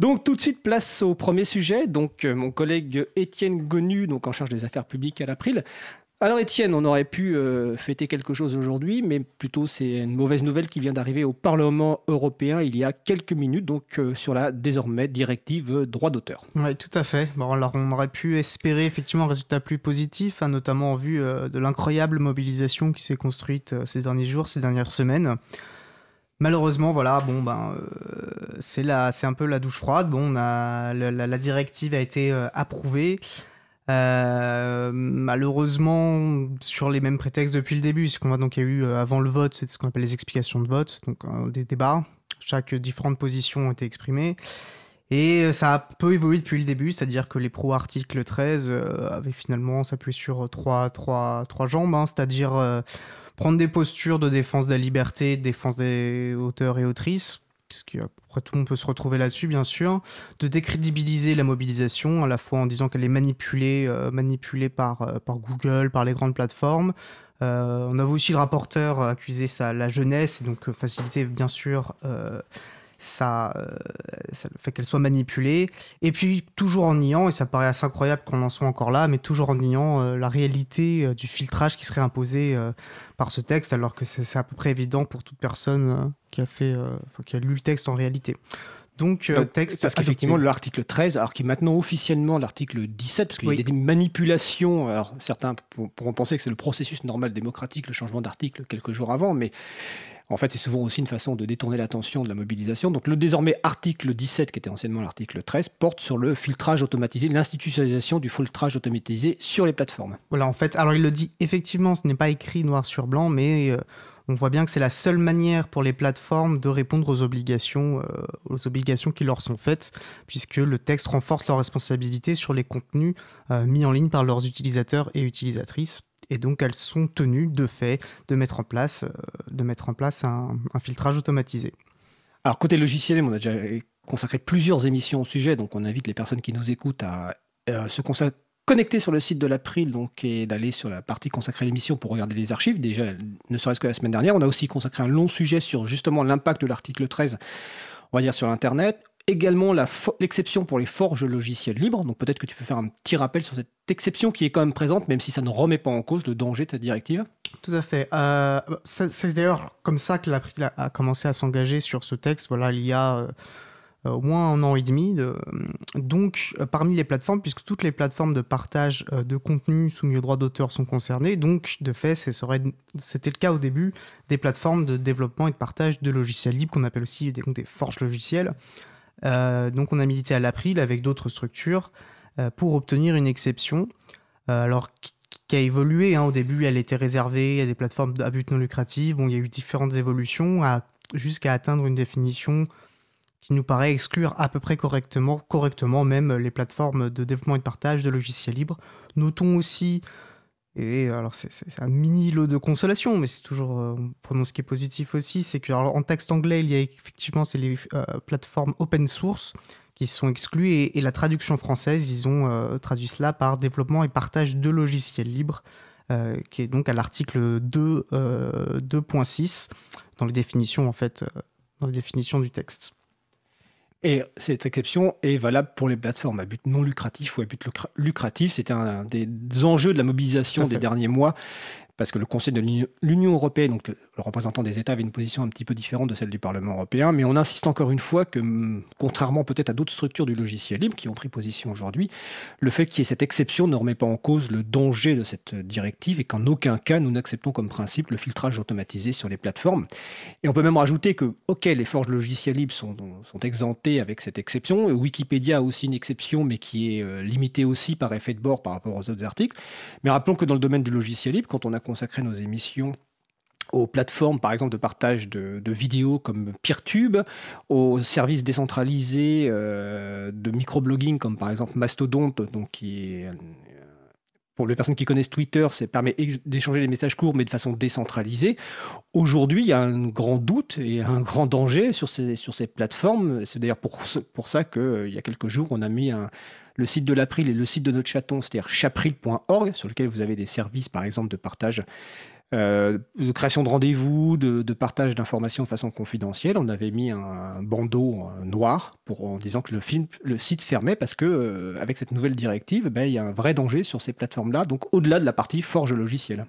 Donc tout de suite place au premier sujet. Donc euh, mon collègue Étienne Gonu, donc en charge des affaires publiques à l'April. Alors Étienne, on aurait pu euh, fêter quelque chose aujourd'hui, mais plutôt c'est une mauvaise nouvelle qui vient d'arriver au Parlement européen il y a quelques minutes, donc euh, sur la désormais directive droit d'auteur. Oui, tout à fait. Bon, alors on aurait pu espérer effectivement un résultat plus positif, hein, notamment en vue de l'incroyable mobilisation qui s'est construite ces derniers jours, ces dernières semaines. Malheureusement, voilà, bon, ben, euh, c'est un peu la douche froide. Bon, la, directive a été euh, approuvée. Euh, malheureusement, sur les mêmes prétextes depuis le début, c'est qu'on voit donc il y a eu avant le vote, c'est ce qu'on appelle les explications de vote, donc des débats. Chaque différente position a été exprimée. Et ça a peu évolué depuis le début, c'est-à-dire que les pro-article 13 avaient finalement s'appuyé sur trois, trois, trois jambes, hein, c'est-à-dire prendre des postures de défense de la liberté, de défense des auteurs et autrices, ce qui après tout monde peut se retrouver là-dessus bien sûr, de décrédibiliser la mobilisation à la fois en disant qu'elle est manipulée, euh, manipulée par, euh, Google, par les grandes plateformes. Euh, on avait aussi le rapporteur accusé ça, la jeunesse et donc faciliter bien sûr ça, euh, ça fait qu'elle soit manipulée. Et puis, toujours en niant, et ça paraît assez incroyable qu'on en soit encore là, mais toujours en niant euh, la réalité euh, du filtrage qui serait imposé par ce texte, alors que c'est à peu près évident pour toute personne qui, a fait, qui a lu le texte en réalité. Donc, texte. Parce qu'effectivement, l'article 13, alors qui est maintenant officiellement l'article 17, parce qu'il y a des manipulations. Alors, certains pourront penser que c'est le processus normal démocratique, le changement d'article quelques jours avant, mais en fait, c'est souvent aussi une façon de détourner l'attention de la mobilisation. Donc le désormais article 17, qui était anciennement l'article 13, porte sur le filtrage automatisé, l'institutionnalisation du filtrage automatisé sur les plateformes. Voilà, en fait, alors il le dit effectivement, ce n'est pas écrit noir sur blanc, mais euh, on voit bien que c'est la seule manière pour les plateformes de répondre aux obligations, euh, aux obligations qui leur sont faites, puisque le texte renforce leurs responsabilités sur les contenus euh, mis en ligne par leurs utilisateurs et utilisatrices et donc elles sont tenues de fait de mettre en place, euh, de mettre en place un, filtrage automatisé. Alors côté logiciel, on a déjà consacré plusieurs émissions au sujet, donc on invite les personnes qui nous écoutent à, se connecter sur le site de l'April et d'aller sur la partie consacrée à l'émission pour regarder les archives. Déjà, ne serait-ce que la semaine dernière, on a aussi consacré un long sujet sur justement l'impact de l'article 13, on va dire sur Internet également l'exception pour les forges logiciels libres. Donc peut-être que tu peux faire un petit rappel sur cette exception qui est quand même présente, même si ça ne remet pas en cause le danger de cette directive. Tout à fait. Euh, c'est d'ailleurs comme ça que l'April a commencé à s'engager sur ce texte. Voilà, il y a euh, au moins un an et demi. Donc, euh, parmi les plateformes, puisque toutes les plateformes de partage de contenu soumis au droit d'auteur sont concernées, donc de fait, c'était le cas au début des plateformes de développement et de partage de logiciels libres, qu'on appelle aussi des, forges logiciels. Euh, donc on a milité à l'April avec d'autres structures euh, pour obtenir une exception. Euh, alors qui a évolué. Hein. Au début, elle était réservée à des plateformes à but non lucratif. Bon, il y a eu différentes évolutions jusqu'à atteindre une définition qui nous paraît exclure à peu près correctement, correctement même les plateformes de développement et de partage de logiciels libres. Notons aussi et alors, c'est un mini lot de consolation, mais c'est toujours, euh, prenons ce qui est positif aussi, c'est qu'en texte anglais, il y a effectivement les euh, plateformes open source qui sont exclues, et, la traduction française, ils ont euh, traduit cela par développement et partage de logiciels libres, qui est donc à l'article 2.6 dans les définitions, en fait, dans les définitions du texte. Et cette exception est valable pour les plateformes à but non lucratif ou à but lucratif. C'était un des enjeux de la mobilisation des derniers mois parce que le Conseil de l'Union européenne, donc le représentant des États, avait une position un petit peu différente de celle du Parlement européen, mais on insiste encore une fois que, hum, contrairement peut-être à d'autres structures du logiciel libre qui ont pris position aujourd'hui, le fait qu'il y ait cette exception ne remet pas en cause le danger de cette directive et qu'en aucun cas nous n'acceptons comme principe le filtrage automatisé sur les plateformes. Et on peut même rajouter que, ok, les forges logiciels libres sont, sont exemptées avec cette exception, Wikipédia a aussi une exception, mais qui est euh, limitée aussi par effet de bord par rapport aux autres articles, mais rappelons que dans le domaine du logiciel libre, quand on a consacrer nos émissions aux plateformes, par exemple, de partage de, vidéos comme PeerTube, aux services décentralisés euh, de microblogging comme par exemple Mastodonte, donc euh, pour les personnes qui connaissent Twitter, ça permet d'échanger des messages courts mais de façon décentralisée. Aujourd'hui, il y a un grand doute et un grand danger sur ces, sur ces plateformes. C'est d'ailleurs pour, pour ça qu'il euh, y a quelques jours, on a mis un, le site de l'April et le site de notre chaton, c'est-à-dire chapril.org, sur lequel vous avez des services, par exemple, de partage euh, de création de rendez-vous, de, partage d'informations de façon confidentielle. On avait mis un, bandeau noir pour, en disant que le, site fermait parce que euh, avec cette nouvelle directive, ben, il y a un vrai danger sur ces plateformes-là, donc au-delà de la partie forge logiciel.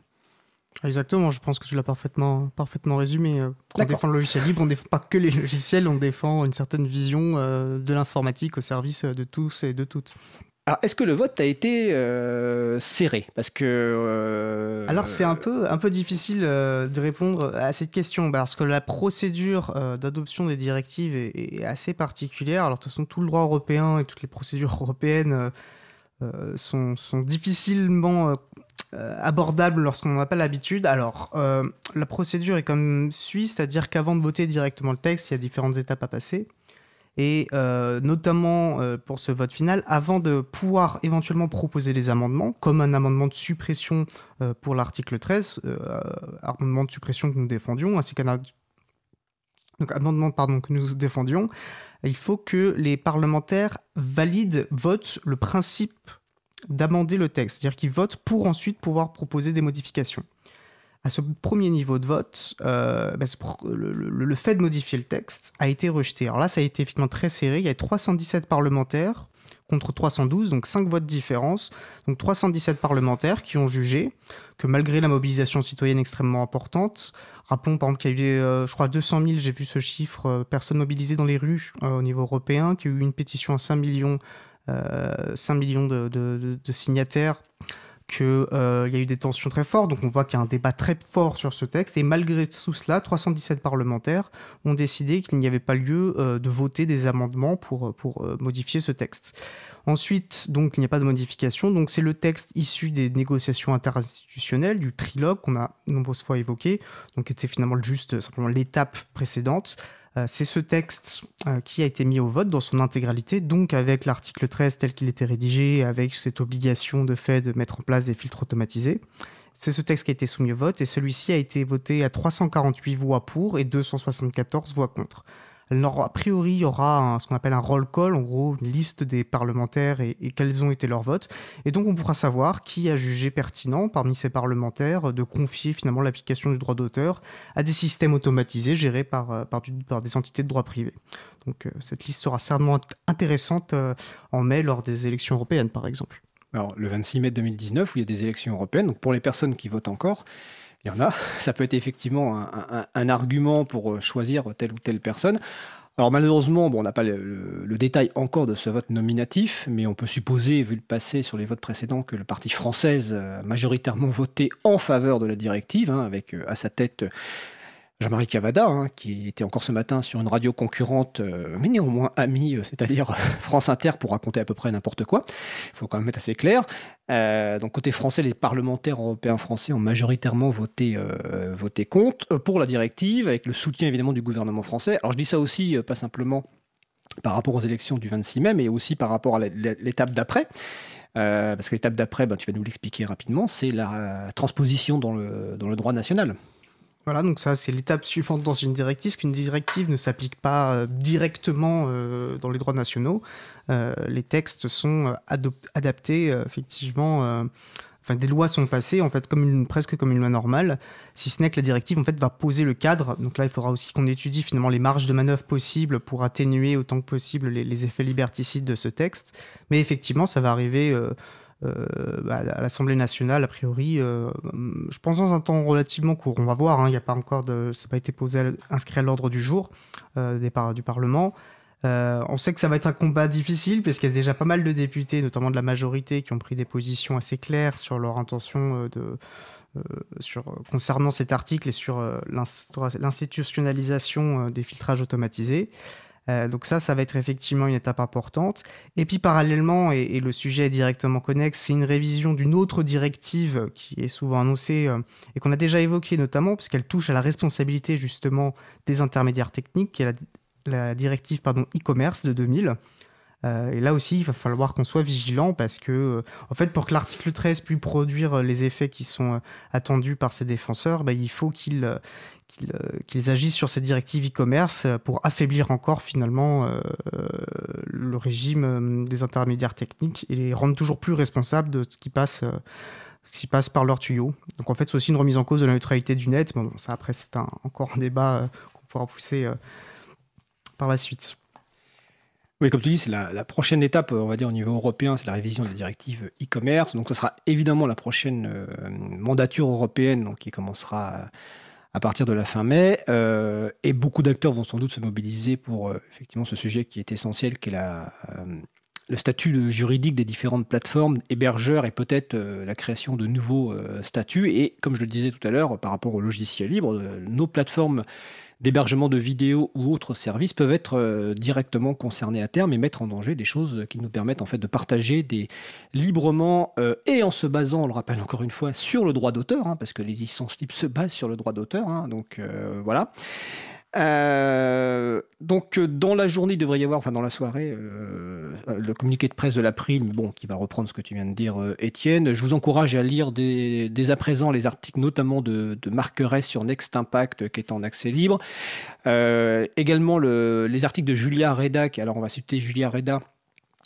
Exactement, je pense que tu l'as parfaitement, parfaitement résumé. Quand on défend le logiciel libre, on ne défend pas que les logiciels, on défend une certaine vision de l'informatique au service de tous et de toutes. Alors, est-ce que le vote a été euh, serré? Parce que. Euh, Alors, c'est un peu, un peu difficile euh, de répondre à cette question, parce que la procédure d'adoption des directives est, assez particulière. Alors, de toute façon, tout le droit européen et toutes les procédures européennes sont, sont, difficilement abordables lorsqu'on n'a pas l'habitude. Alors, la procédure est comme suit, c'est-à-dire qu'avant de voter directement le texte, il y a différentes étapes à passer et euh, notamment euh, pour ce vote final, avant de pouvoir éventuellement proposer des amendements, comme un amendement de suppression euh, pour l'article 13, amendement de suppression que nous défendions, ainsi qu'un donc, amendement pardon, que nous défendions, il faut que les parlementaires valident, votent le principe d'amender le texte, c'est-à-dire qu'ils votent pour ensuite pouvoir proposer des modifications à ce premier niveau de vote, euh, bah, le, fait de modifier le texte a été rejeté. Alors là, ça a été effectivement très serré. Il y a 317 parlementaires contre 312, donc 5 votes de différence. Donc 317 parlementaires qui ont jugé que malgré la mobilisation citoyenne extrêmement importante, rappelons par exemple qu'il y a eu, euh, je crois, 200 000, j'ai vu ce chiffre, euh, personnes mobilisées dans les rues au niveau européen, qu'il y a eu une pétition à 5 millions, 5 millions de signataires qu'il euh, y a eu des tensions très fortes, donc on voit qu'il y a un débat très fort sur ce texte, et malgré tout cela, 317 parlementaires ont décidé qu'il n'y avait pas lieu euh, de voter des amendements pour, euh, modifier ce texte. Ensuite, il n'y a pas de modification, donc c'est le texte issu des négociations interinstitutionnelles, du trilogue qu'on a nombreuses fois évoqué, donc était finalement juste simplement l'étape précédente. Euh, c'est ce texte euh, qui a été mis au vote dans son intégralité, donc avec l'article 13 tel qu'il était rédigé, avec cette obligation de fait de mettre en place des filtres automatisés. C'est ce texte qui a été soumis au vote et celui-ci a été voté à 348 voix pour et 274 voix contre. A priori, il y aura ce qu'on appelle un roll call, en gros, une liste des parlementaires et, quels ont été leurs votes. Et donc, on pourra savoir qui a jugé pertinent parmi ces parlementaires de confier finalement l'application du droit d'auteur à des systèmes automatisés gérés par, euh, des entités de droit privé. Donc, euh, cette liste sera certainement intéressante euh, en mai lors des élections européennes, par exemple. Alors, le 26 mai 2019, où il y a des élections européennes, donc pour les personnes qui votent encore, il y en a. Ça peut être effectivement un, argument pour euh, choisir telle ou telle personne. Alors malheureusement, bon, on n'a pas le, détail encore de ce vote nominatif, mais on peut supposer, vu le passé sur les votes précédents, que le parti française a majoritairement voté en faveur de la directive, hein, avec euh, à sa tête Jean-Marie Cavada, hein, qui était encore ce matin sur une radio concurrente, euh, mais néanmoins amie, euh, c'est-à-dire France Inter, pour raconter à peu près n'importe quoi. Il faut quand même être assez clair. Euh, donc côté français, les parlementaires européens français ont majoritairement voté, contre pour la directive, avec le soutien évidemment du gouvernement français. Alors je dis ça aussi, pas simplement par rapport aux élections du 26 mai, mais aussi par rapport à l'étape d'après. parce que l'étape d'après, ben, tu vas nous l'expliquer rapidement, c'est la transposition dans le droit national. Voilà, donc ça c'est l'étape suivante dans une directive, qu'une directive ne s'applique pas euh, directement euh, dans les droits nationaux. Euh, les textes sont adaptés effectivement. Enfin, des lois sont passées en fait presque comme une loi normale, si ce n'est que la directive en fait va poser le cadre. Donc là, il faudra aussi qu'on étudie finalement les marges de manœuvre possibles pour atténuer autant que possible les, effets liberticides de ce texte. Mais effectivement, ça va arriver à l'Assemblée nationale, a priori, euh, je pense dans un temps relativement court. On va voir, hein, il n'y a pas encore ça n'a pas été posé, inscrit à l'ordre du jour euh, du Parlement. on sait que ça va être un combat difficile parce qu'il y a déjà pas mal de députés, notamment de la majorité, qui ont pris des positions assez claires sur leur intention de, concernant cet article et sur l'institutionnalisation des filtrages automatisés. Euh, donc ça, ça va être effectivement une étape importante. Et puis parallèlement, et, le sujet est directement connexe, c'est une révision d'une autre directive qui est souvent annoncée euh, et qu'on a déjà évoquée notamment, puisqu'elle touche à la responsabilité justement des intermédiaires techniques, qui est la, directive e-commerce de 2000. Euh, et là aussi, il va falloir qu'on soit vigilant parce que, en fait, pour que l'article 13 puisse produire les effets qui sont attendus par ses défenseurs, bah, il faut qu'il euh, qu'ils agissent sur ces directives e-commerce euh, pour affaiblir encore finalement euh, le régime des intermédiaires techniques et les rendre toujours plus responsables de ce qui passe qui passe par leur tuyau. Donc en fait, c'est aussi une remise en cause de la neutralité du net. Bon, ça après, c'est encore un débat qu'on pourra pousser par la suite. Oui, comme tu dis, c'est la, prochaine étape, on va dire, au niveau européen, c'est la révision de la directive e-commerce. Donc, ce sera évidemment la prochaine mandature européenne donc, qui commencera à partir de la fin mai. et beaucoup d'acteurs vont sans doute se mobiliser pour effectivement ce sujet qui est essentiel, qui est la, le statut juridique des différentes plateformes, hébergeurs et peut-être euh, la création de nouveaux euh, statuts. Et comme je le disais tout à l'heure, par rapport au logiciel libre, euh, nos plateformes d'hébergement de vidéos ou autres services peuvent être directement concernées à terme et mettre en danger des choses qui nous permettent en fait de partager des librement et en se basant, on le rappelle encore une fois, sur le droit d'auteur, hein, parce que les licences libres se basent sur le droit d'auteur. Hein, donc voilà. Euh, donc euh, dans la journée, il devrait y avoir, enfin dans la soirée, euh, le communiqué de presse de l'April, bon, qui va reprendre ce que tu viens de dire, Étienne. Je vous encourage à lire dès, à présent les articles, notamment de, de sur Next Impact, qui est en accès libre. également les articles de Julia Reda, qui, alors on va citer Julia Reda,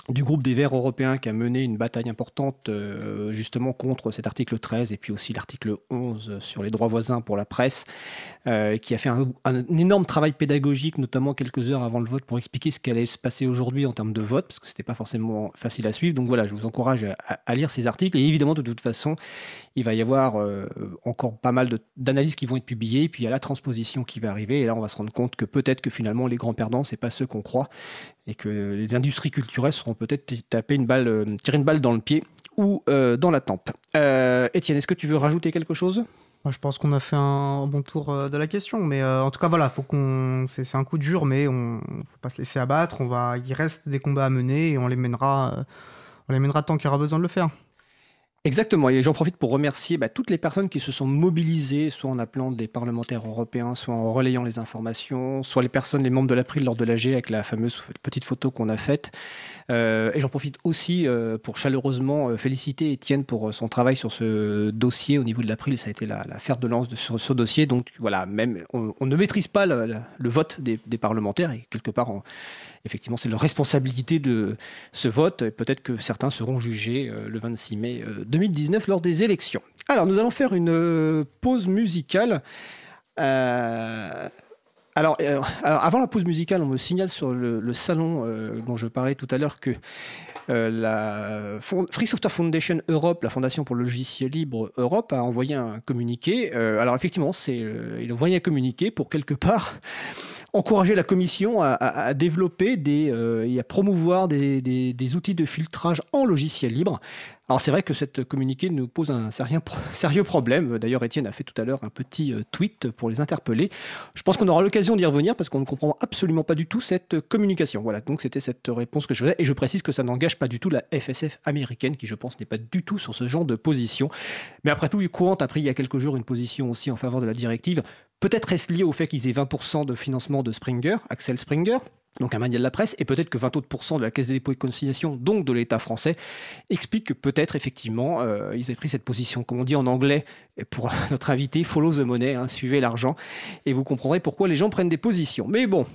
du groupe des Verts européens qui a mené une bataille importante euh, justement contre cet article 13 et puis aussi l'article 11 sur les droits voisins pour la presse, euh, qui a fait un, énorme travail pédagogique, notamment quelques heures avant le vote, pour expliquer ce qu'allait se passer aujourd'hui en termes de vote, parce que ce n'était pas forcément facile à suivre. Donc voilà, je vous encourage à, lire ces articles. Et évidemment, de toute façon, il va y avoir euh, encore pas mal d'analyses qui vont être publiées, puis il y a la transposition qui va arriver, et là on va se rendre compte que peut-être que finalement les grands perdants, ce n'est pas ceux qu'on croit, et que les industries culturelles seront peut-être taper une balle, euh, tirer une balle dans le pied ou euh, dans la tempe. Euh, Étienne, est-ce que tu veux rajouter quelque chose? Je pense qu'on a fait un bon tour de la question, mais en tout cas voilà, faut qu'on, c'est un coup dur, mais on, faut pas se laisser abattre. On va, il reste des combats à mener et on les mènera, on les mènera tant qu'il y aura besoin de le faire. Exactement, et j'en profite pour remercier bah, toutes les personnes qui se sont mobilisées, soit en appelant des parlementaires européens, soit en relayant les informations, soit les personnes, les membres de l'April lors de l'AG avec la fameuse petite photo qu'on a faite. Euh, et j'en profite aussi euh, pour chaleureusement euh, féliciter Étienne pour son travail sur ce dossier au niveau de l'April. Ça a été la, fer de lance de, ce dossier. Donc voilà, même on, ne maîtrise pas le, vote des, parlementaires et quelque part, effectivement, c'est leur responsabilité de ce vote. Peut-être que certains seront jugés le 26 mai 2019 lors des élections. Alors, nous allons faire une euh, pause musicale. Euh, alors, euh, alors, avant la pause musicale, on me signale sur le, salon dont je parlais tout à l'heure que la Free Software Foundation Europe, la fondation pour le logiciel libre Europe, a envoyé un communiqué. alors effectivement, c'est, il a envoyé un communiqué pour quelque part encourager la Commission à, développer et à promouvoir des, des, outils de filtrage en logiciel libre. Alors c'est vrai que cette communiqué nous pose un sérieux problème. D'ailleurs, Étienne a fait tout à l'heure un petit euh, tweet pour les interpeller. Je pense qu'on aura l'occasion d'y revenir parce qu'on ne comprend absolument pas du tout cette communication. Voilà, donc c'était cette réponse que je faisais. Et je précise que ça n'engage pas du tout la FSF américaine qui, je pense, n'est pas du tout sur ce genre de position. Mais après tout, Courant a pris il y a quelques jours une position aussi en faveur de la directive. Peut-être est-ce lié au fait qu'ils aient 20% de financement de Springer, Axel Springer, donc un manuel de la presse, et peut-être que 20 autres de la Caisse des dépôts et consignations, donc de l'État français, expliquent que peut-être effectivement euh, ils aient pris cette position, comme on dit en anglais pour notre invité, follow the money, hein, suivez l'argent, et vous comprendrez pourquoi les gens prennent des positions. Mais bon,